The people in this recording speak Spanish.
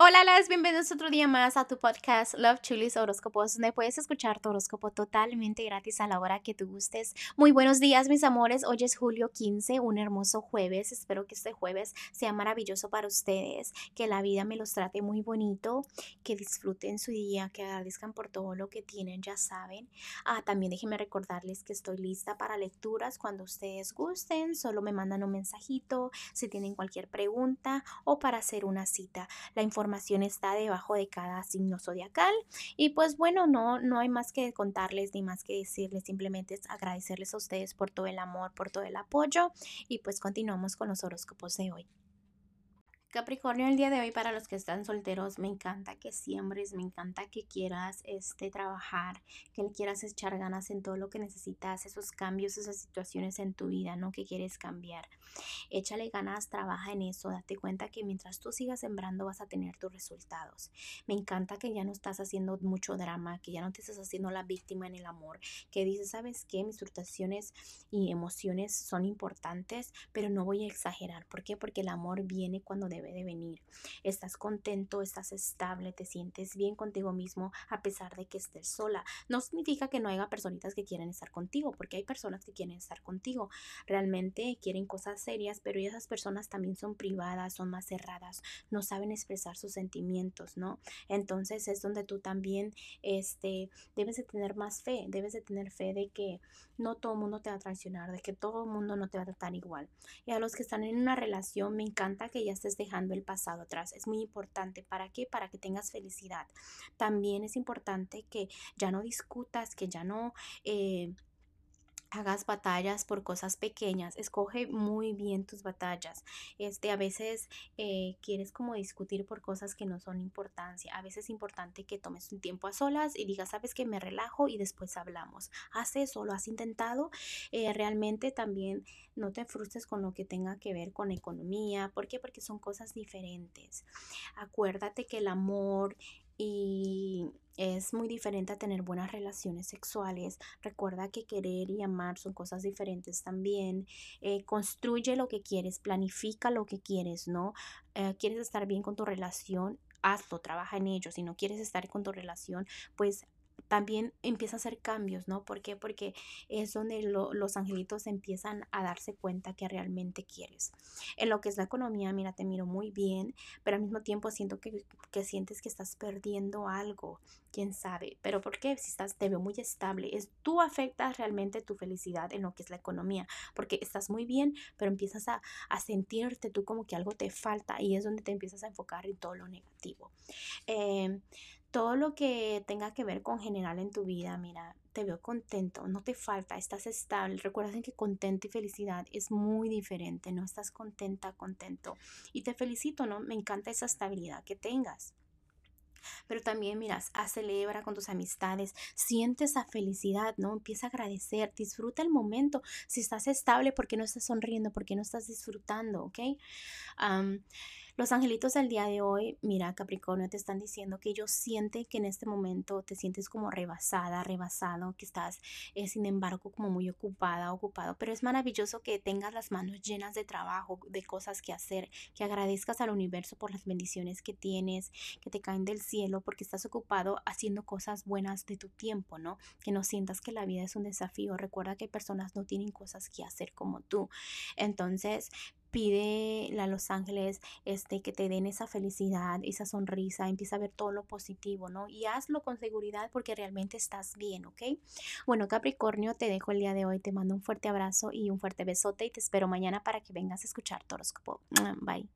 Hola, las bienvenidos otro día más a tu podcast Love Chulis Horóscopos, donde puedes escuchar tu horóscopo totalmente gratis a la hora que tú gustes. Muy buenos días, mis amores. Hoy es julio 15, un hermoso jueves. Espero que este jueves sea maravilloso para ustedes, que la vida me los trate muy bonito, que disfruten su día, que agradezcan por todo lo que tienen, ya saben. Ah, también déjenme recordarles que estoy lista para lecturas cuando ustedes gusten. Solo me mandan un mensajito si tienen cualquier pregunta o para hacer una cita. La información está debajo de cada signo zodiacal. Y pues bueno, no, no hay más que contarles ni más que decirles, simplemente es agradecerles a ustedes por todo el amor, por todo el apoyo. Y pues continuamos con los horóscopos de hoy. Capricornio, el día de hoy para los que están solteros, me encanta que siembres, me encanta que quieras este, trabajar, que le quieras echar ganas en todo lo que necesitas, esos cambios, esas situaciones en tu vida, ¿no? Que quieres cambiar. Échale ganas, trabaja en eso, date cuenta que mientras tú sigas sembrando vas a tener tus resultados. Me encanta que ya no estás haciendo mucho drama, que ya no te estás haciendo la víctima en el amor, que dices, ¿sabes qué? Mis frustraciones y emociones son importantes, pero no voy a exagerar. ¿Por qué? Porque el amor viene cuando debe de venir. Estás contento, estás estable, te sientes bien contigo mismo a pesar de que estés sola. No significa que no haya personitas que quieren estar contigo, porque hay personas que quieren estar contigo. Realmente quieren cosas serias, pero esas personas también son privadas, son más cerradas, no saben expresar sus sentimientos, ¿no? Entonces es donde tú también este, debes de tener más fe, debes de tener fe de que no todo el mundo te va a traicionar, de que todo el mundo no te va a tratar igual. Y a los que están en una relación, me encanta que ya estés dejando el pasado atrás. Es muy importante. ¿Para qué? Para que tengas felicidad. También es importante que ya no discutas, que ya no... Eh, hagas batallas por cosas pequeñas, escoge muy bien tus batallas. Este, a veces eh, quieres como discutir por cosas que no son importancia. A veces es importante que tomes un tiempo a solas y digas, sabes que me relajo y después hablamos. Haz eso, lo has intentado. Eh, realmente también no te frustres con lo que tenga que ver con economía. ¿Por qué? Porque son cosas diferentes. Acuérdate que el amor y es muy diferente a tener buenas relaciones sexuales. Recuerda que querer y amar son cosas diferentes también. Eh, construye lo que quieres, planifica lo que quieres, ¿no? Eh, quieres estar bien con tu relación, hazlo, trabaja en ello. Si no quieres estar con tu relación, pues también empieza a hacer cambios, ¿no? ¿Por qué? Porque es donde los angelitos empiezan a darse cuenta que realmente quieres. En lo que es la economía, mira, te miro muy bien, pero al mismo tiempo siento que, que sientes que estás perdiendo algo, quién sabe. Pero ¿por qué? Si estás, te veo muy estable, es tú afectas realmente tu felicidad en lo que es la economía, porque estás muy bien, pero empiezas a, a sentirte tú como que algo te falta y es donde te empiezas a enfocar en todo lo negativo. Eh, todo lo que tenga que ver con general en tu vida, mira, te veo contento, no te falta, estás estable. Recuerden que contento y felicidad es muy diferente, no estás contenta, contento. Y te felicito, ¿no? Me encanta esa estabilidad que tengas. Pero también, miras, celebra con tus amistades, siente esa felicidad, ¿no? Empieza a agradecer, disfruta el momento. Si estás estable, ¿por qué no estás sonriendo? ¿Por qué no estás disfrutando? ¿Ok? Los angelitos del día de hoy, mira Capricornio, te están diciendo que ellos sienten que en este momento te sientes como rebasada, rebasado, que estás eh, sin embargo como muy ocupada, ocupado, pero es maravilloso que tengas las manos llenas de trabajo, de cosas que hacer, que agradezcas al universo por las bendiciones que tienes, que te caen del cielo porque estás ocupado haciendo cosas buenas de tu tiempo, ¿no? Que no sientas que la vida es un desafío. Recuerda que personas no tienen cosas que hacer como tú. Entonces, pide a los ángeles este, que te den esa felicidad, esa sonrisa, empieza a ver todo lo positivo, ¿no? Y hazlo con seguridad porque realmente estás bien, ¿ok? Bueno, Capricornio, te dejo el día de hoy, te mando un fuerte abrazo y un fuerte besote y te espero mañana para que vengas a escuchar tu Bye.